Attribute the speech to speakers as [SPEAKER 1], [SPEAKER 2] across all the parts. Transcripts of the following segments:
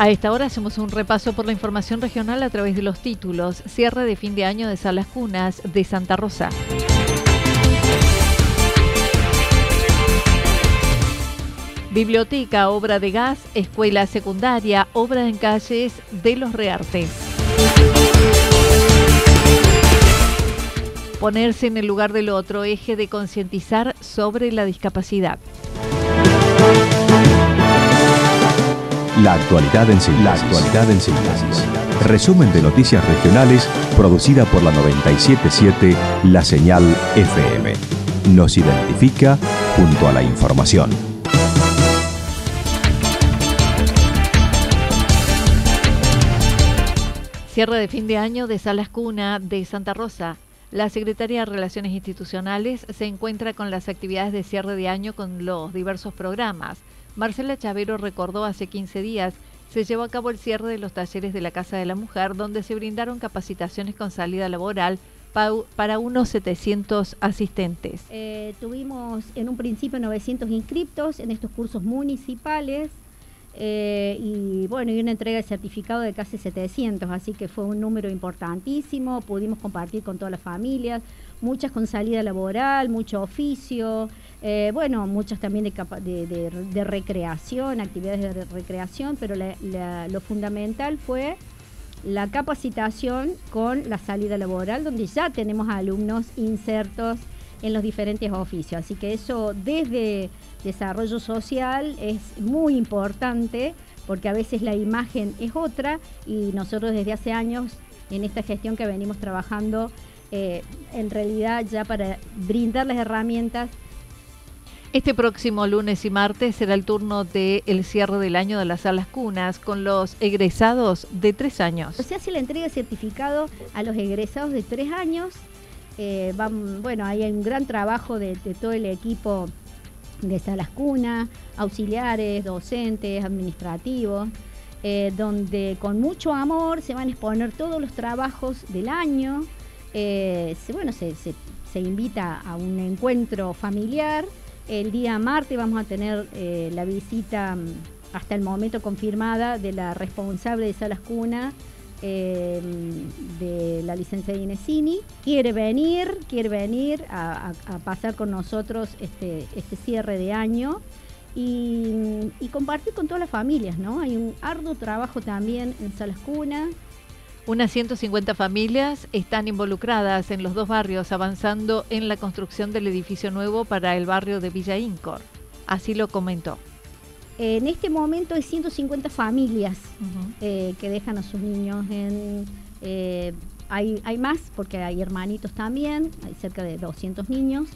[SPEAKER 1] A esta hora hacemos un repaso por la información regional a través de los títulos. Cierre de fin de año de Salas Cunas de Santa Rosa. Biblioteca, obra de gas, escuela secundaria, obra en calles de los Reartes. Ponerse en el lugar del otro, eje de concientizar sobre la discapacidad.
[SPEAKER 2] La actualidad en síntesis. La actualidad en síntesis. Resumen de noticias regionales producida por la 977 La Señal FM. Nos identifica junto a la información.
[SPEAKER 1] Cierre de fin de año de Salas Cuna de Santa Rosa. La Secretaría de Relaciones Institucionales se encuentra con las actividades de cierre de año con los diversos programas. Marcela Chavero recordó hace 15 días se llevó a cabo el cierre de los talleres de la Casa de la Mujer, donde se brindaron capacitaciones con salida laboral para unos 700 asistentes.
[SPEAKER 3] Eh, tuvimos en un principio 900 inscriptos en estos cursos municipales eh, y bueno, y una entrega de certificado de casi 700, así que fue un número importantísimo, pudimos compartir con todas las familias, muchas con salida laboral, mucho oficio, eh, bueno, muchas también de, recreación, actividades de recreación, pero lo fundamental fue la capacitación con la salida laboral, donde ya tenemos alumnos insertos en los diferentes oficios. Así que eso desde desarrollo social es muy importante porque a veces la imagen es otra y nosotros desde hace años en esta gestión que venimos trabajando eh, en realidad ya para brindar las herramientas
[SPEAKER 1] este próximo lunes y martes será el turno del el cierre del año de las salas cunas con los egresados de tres años.
[SPEAKER 3] Se hace la entrega de certificado a los egresados de tres años. Eh, bueno, hay un gran trabajo de, todo el equipo de salas cunas, auxiliares, docentes, administrativos, eh, donde con mucho amor se van a exponer todos los trabajos del año. Eh, bueno, se invita a un encuentro familiar el día martes vamos a tener eh, la visita mm, hasta el momento confirmada de la responsable de Salas Cuna, eh, de la licencia de Inesini. Quiere venir, quiere venir a, pasar con nosotros este, este cierre de año y, y, compartir con todas las familias, ¿no? Hay un arduo trabajo también en Salas Cuna.
[SPEAKER 1] Unas 150 familias están involucradas en los dos barrios avanzando en la construcción del edificio nuevo para el barrio de Villa Incor. Así lo comentó.
[SPEAKER 3] En este momento hay 150 familias eh, que dejan a sus niños en... Eh, hay, hay, más porque hay hermanitos también, hay cerca de 200 niños.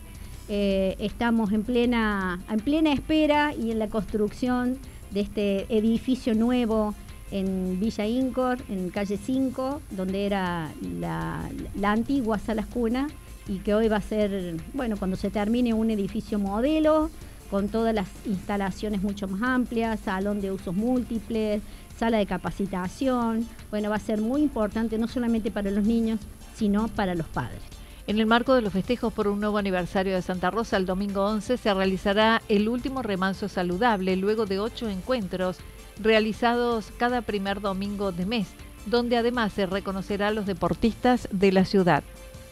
[SPEAKER 3] Eh, estamos en plena, en plena espera y en la construcción de este edificio nuevo en Villa Incor, en calle 5, donde era la, antigua Salas Cuna y que hoy va a ser, bueno, cuando se termine un edificio modelo, con todas las instalaciones mucho más amplias, salón de usos múltiples, sala de capacitación, bueno, va a ser muy importante no solamente para los niños, sino para los padres.
[SPEAKER 1] En el marco de los festejos por un nuevo aniversario de Santa Rosa, el domingo 11 se realizará el último remanso saludable luego de ocho encuentros realizados cada primer domingo de mes, donde además se reconocerá a los deportistas de la ciudad.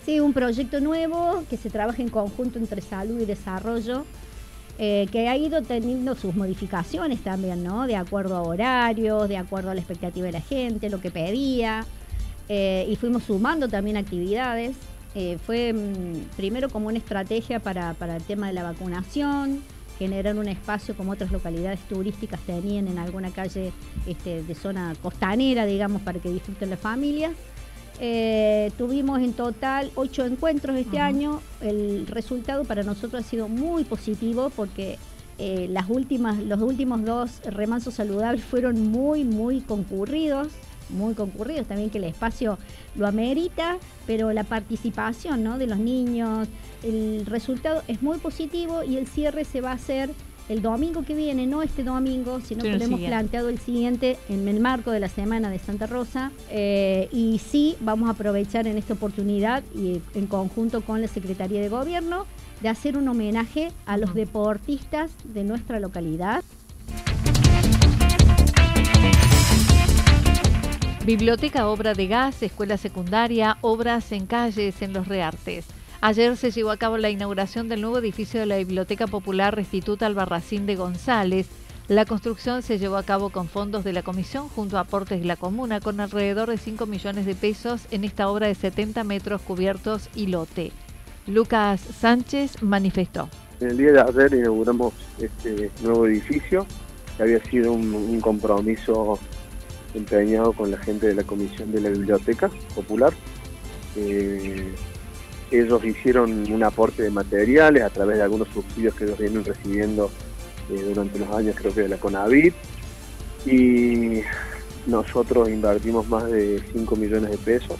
[SPEAKER 3] Sí, un proyecto nuevo que se trabaja en conjunto entre salud y desarrollo. eh, que ha ido teniendo sus modificaciones también, ¿no? De acuerdo a horarios, de acuerdo a la expectativa de la gente, lo que pedía, eh, y fuimos sumando también actividades. Eh, fue mm, primero como una estrategia para, para, el tema de la vacunación, generar un espacio como otras localidades turísticas tenían en alguna calle este, de zona costanera, digamos, para que disfruten las familias. Eh, tuvimos en total ocho encuentros este año. El resultado para nosotros ha sido muy positivo porque eh, las últimas, los últimos dos remansos saludables fueron muy, muy concurridos, muy concurridos también que el espacio lo amerita, pero la participación ¿no? de los niños, el resultado es muy positivo y el cierre se va a hacer el domingo que viene, no este domingo, sino que lo hemos planteado el siguiente en el marco de la Semana de Santa Rosa. Eh, y sí, vamos a aprovechar en esta oportunidad y en conjunto con la Secretaría de Gobierno de hacer un homenaje a los deportistas de nuestra localidad.
[SPEAKER 1] Biblioteca, obra de gas, escuela secundaria, obras en calles, en los reartes. Ayer se llevó a cabo la inauguración del nuevo edificio de la Biblioteca Popular Restituta Albarracín de González. La construcción se llevó a cabo con fondos de la Comisión junto a aportes de la Comuna con alrededor de 5 millones de pesos en esta obra de 70 metros cubiertos y lote. Lucas Sánchez manifestó.
[SPEAKER 4] En el día de ayer inauguramos este nuevo edificio que había sido un, compromiso empeñado con la gente de la Comisión de la Biblioteca Popular. Eh, ellos hicieron un aporte de materiales a través de algunos subsidios que ellos vienen recibiendo eh, durante los años, creo que de la CONAVID. Y nosotros invertimos más de 5 millones de pesos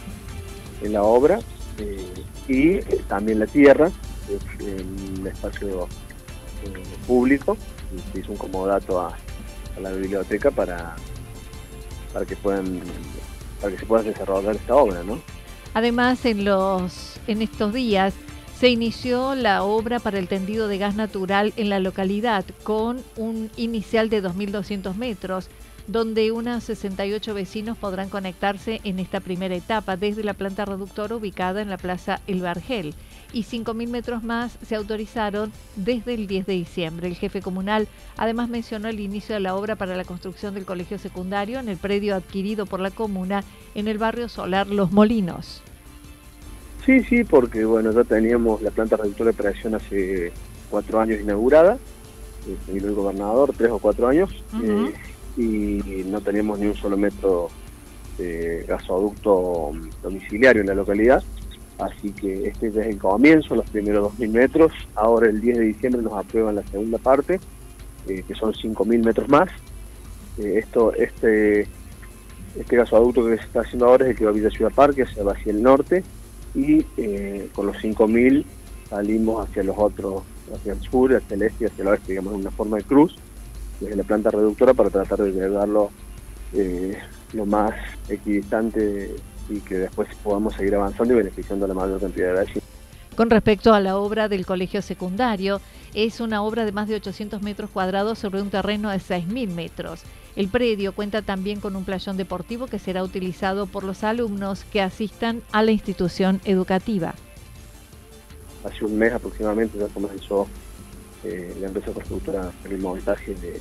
[SPEAKER 4] en la obra eh, y también la tierra, en el espacio público. Se hizo un comodato a la biblioteca para, para que puedan para que se pueda desarrollar esta obra, ¿no?
[SPEAKER 1] Además, en, los, en estos días se inició la obra para el tendido de gas natural en la localidad con un inicial de 2.200 metros, donde unos 68 vecinos podrán conectarse en esta primera etapa desde la planta reductora ubicada en la Plaza El Bargel y 5.000 metros más se autorizaron desde el 10 de diciembre. El jefe comunal además mencionó el inicio de la obra para la construcción del colegio secundario en el predio adquirido por la comuna en el barrio solar Los Molinos.
[SPEAKER 4] Sí, sí, porque bueno, ya teníamos la planta reductora de operación hace cuatro años inaugurada, eh, el gobernador, tres o cuatro años, eh, y no teníamos ni un solo metro de gasoducto domiciliario en la localidad. Así que este es el comienzo, los primeros 2.000 metros. Ahora el 10 de diciembre nos aprueban la segunda parte, eh, que son 5.000 metros más. Eh, esto, este, este gasoducto que se está haciendo ahora es el que va a Villa Ciudad Parque, hacia, hacia el norte, y eh, con los 5.000 salimos hacia los otros, hacia el sur, hacia el este y hacia el oeste, digamos, en una forma de cruz, desde la planta reductora para tratar de llevarlo lo más equidistante y que después podamos seguir avanzando y beneficiando a la mayor cantidad de vecinos.
[SPEAKER 1] Con respecto a la obra del colegio secundario, es una obra de más de 800 metros cuadrados sobre un terreno de 6.000 metros. El predio cuenta también con un playón deportivo que será utilizado por los alumnos que asistan a la institución educativa.
[SPEAKER 4] Hace un mes aproximadamente ya comenzó eh, la empresa constructora el montaje de,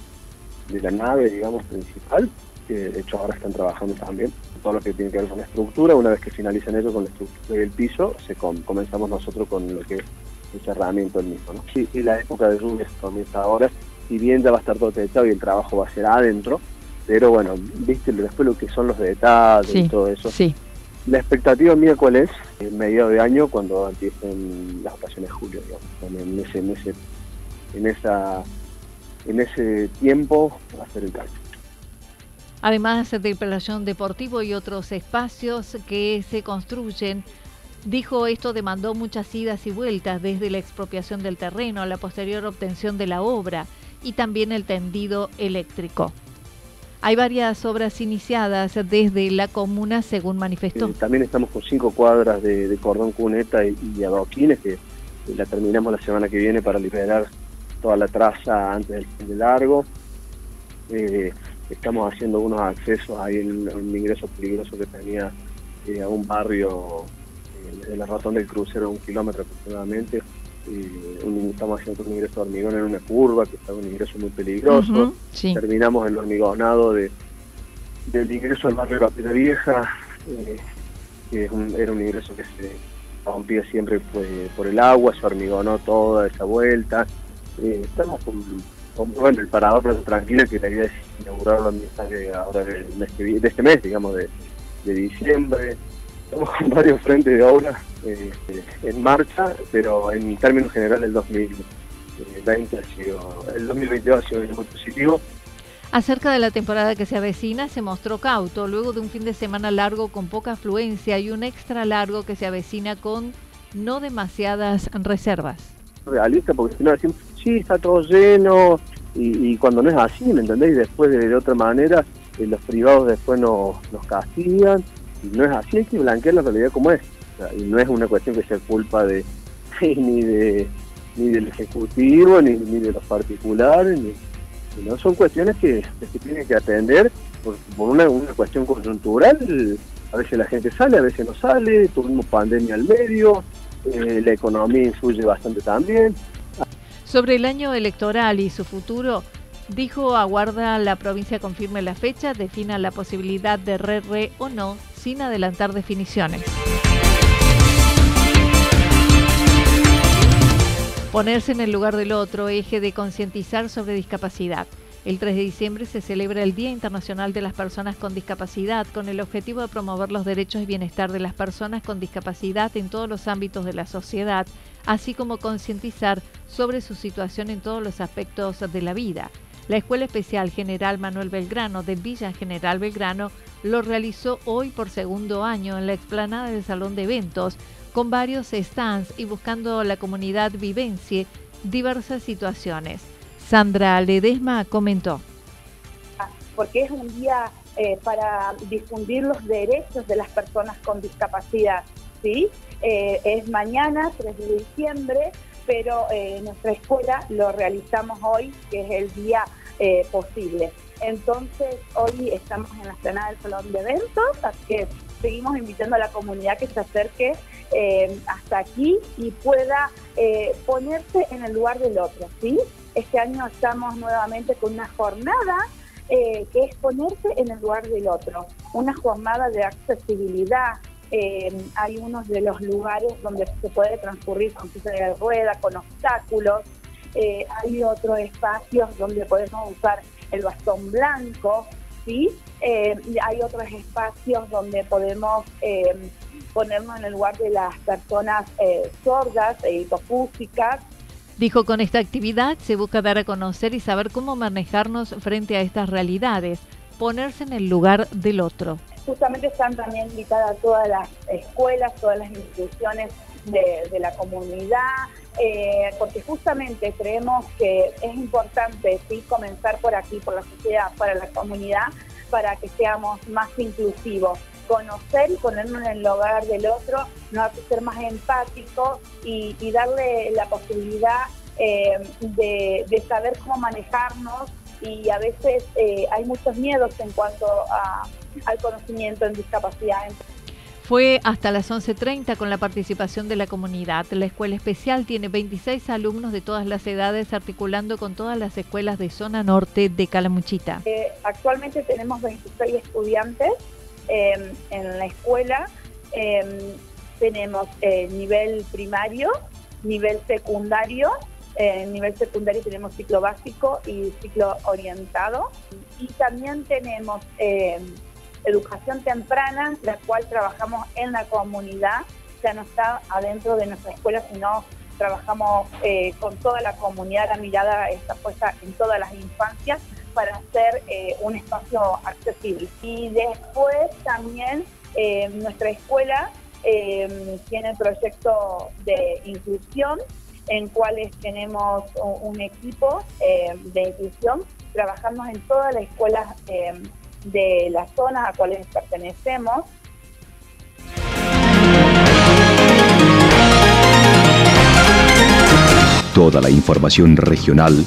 [SPEAKER 4] de la nave, digamos, principal. De hecho, ahora están trabajando también todo lo que tiene que ver con la estructura. Una vez que finalicen eso con la estructura del piso, se comenzamos nosotros con lo que es el cerramiento del mismo. ¿no? Sí, y la época de lluvias comienza ahora, si bien ya va a estar todo techado y el trabajo va a ser adentro, pero bueno, viste después lo que son los detalles y todo eso.
[SPEAKER 1] Sí.
[SPEAKER 4] La expectativa mía cuál es, en medio de año, cuando empiecen las ocasiones de julio, digamos, en ese, en ese, en esa, en ese tiempo hacer el cálculo
[SPEAKER 1] además del playón deportivo y otros espacios que se construyen. Dijo esto demandó muchas idas y vueltas desde la expropiación del terreno la posterior obtención de la obra y también el tendido eléctrico. Hay varias obras iniciadas desde la comuna, según manifestó.
[SPEAKER 4] Eh, también estamos con cinco cuadras de, cordón cuneta y, y, adoquines que la terminamos la semana que viene para liberar toda la traza antes del fin de largo. Eh, estamos haciendo unos accesos ahí en un ingreso peligroso que tenía eh, a un barrio eh, en la razón del crucero, un kilómetro aproximadamente, estamos haciendo un ingreso de hormigón en una curva, que está un ingreso muy peligroso. Terminamos el hormigonado de, del ingreso al barrio de la Vieja, que era un ingreso que se rompía siempre pues, por el agua, se hormigonó toda esa vuelta. estamos con bueno, el parador tranquilo que la idea es inaugurarlo a mitad de, ahora de este mes, digamos, de, diciembre. Estamos con varios frentes de obra este, en marcha, pero en términos generales el 2020 ha sido, el 2022 ha sido muy positivo.
[SPEAKER 1] Acerca de la temporada que se avecina, se mostró cauto luego de un fin de semana largo con poca afluencia y un extra largo que se avecina con no demasiadas reservas.
[SPEAKER 4] Realista, porque si no decimos, sí, está todo lleno, y, cuando no es así, ¿me entendéis? Después de, otra manera, eh, los privados después nos, castigan, y no es así, hay que blanquear la realidad como es. y no es una cuestión que sea culpa de ni de ni del ejecutivo, ni, de los particulares, ni, no son cuestiones que, se tienen que atender por, una, una, cuestión coyuntural. A veces la gente sale, a veces no sale, tuvimos pandemia al medio, eh, la economía influye bastante también.
[SPEAKER 1] Sobre el año electoral y su futuro, dijo aguarda la provincia confirme la fecha, defina la posibilidad de re-re o no, sin adelantar definiciones. Ponerse en el lugar del otro, eje de concientizar sobre discapacidad. El 3 de diciembre se celebra el Día Internacional de las Personas con Discapacidad con el objetivo de promover los derechos y bienestar de las personas con discapacidad en todos los ámbitos de la sociedad así como concientizar sobre su situación en todos los aspectos de la vida. La Escuela Especial General Manuel Belgrano de Villa General Belgrano lo realizó hoy por segundo año en la explanada del Salón de Eventos, con varios stands y buscando la comunidad vivencie diversas situaciones. Sandra Ledesma comentó.
[SPEAKER 5] Porque es un día eh, para difundir los derechos de las personas con discapacidad, ¿sí? Eh, es mañana, 3 de diciembre, pero eh, nuestra escuela lo realizamos hoy, que es el día eh, posible. Entonces, hoy estamos en la escena del Salón de Eventos, así que seguimos invitando a la comunidad que se acerque hasta aquí y pueda ponerse en el lugar del otro, ¿sí? Este año estamos nuevamente con una jornada que es ponerse en el lugar del otro, una jornada de accesibilidad, eh, hay unos de los lugares donde se puede transcurrir con silla de rueda, con obstáculos. Eh, hay otros espacios donde podemos usar el bastón blanco, ¿sí? Eh, hay otros espacios donde podemos ponernos en el lugar de las personas sordas e hipofúsicas.
[SPEAKER 1] Dijo, con esta actividad se busca dar a conocer y saber cómo manejarnos frente a estas realidades, ponerse en el lugar del otro
[SPEAKER 5] justamente están también invitadas todas las escuelas, todas las instituciones de, la comunidad, eh, porque justamente creemos que es importante sí comenzar por aquí, por la sociedad, para la comunidad, para que seamos más inclusivos conocer y ponernos en el lugar del otro, no hay que ser más empáticos y, darle la posibilidad eh, de, saber cómo manejarnos y a veces eh, hay muchos miedos en cuanto a, al conocimiento en discapacidad.
[SPEAKER 1] Fue hasta las 11.30 con la participación de la comunidad. La escuela especial tiene 26 alumnos de todas las edades articulando con todas las escuelas de zona norte de Calamuchita.
[SPEAKER 5] Eh, actualmente tenemos 26 estudiantes em, en la escuela. Em, tenemos eh, nivel primario, nivel secundario. En nivel secundario tenemos ciclo básico y ciclo orientado. Y también tenemos em, educación temprana, la cual trabajamos en la comunidad, ya no está adentro de nuestra escuela, sino trabajamos eh, con toda la comunidad, la mirada está puesta en todas las infancias para hacer eh, un espacio accesible. Y después también eh, nuestra escuela tiene el proyecto de inclusión, en cuales tenemos un, un equipo de inclusión, trabajamos en todas las escuelas de las zonas a cuales pertenecemos.
[SPEAKER 2] Toda la información regional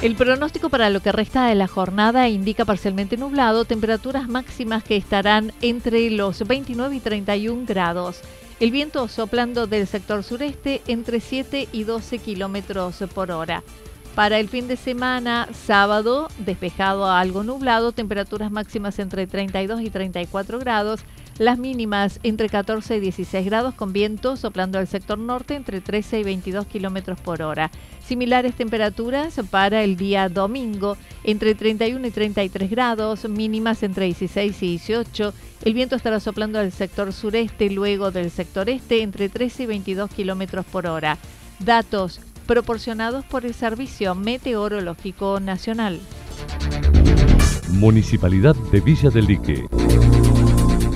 [SPEAKER 1] El pronóstico para lo que resta de la jornada indica parcialmente nublado, temperaturas máximas que estarán entre los 29 y 31 grados. El viento soplando del sector sureste entre 7 y 12 kilómetros por hora. Para el fin de semana, sábado, despejado a algo nublado, temperaturas máximas entre 32 y 34 grados, las mínimas entre 14 y 16 grados con viento soplando al sector norte entre 13 y 22 kilómetros por hora. Similares temperaturas para el día domingo entre 31 y 33 grados, mínimas entre 16 y 18. El viento estará soplando al sector sureste, luego del sector este entre 13 y 22 kilómetros por hora. Datos proporcionados por el Servicio Meteorológico Nacional.
[SPEAKER 6] Municipalidad de Villa del Lique.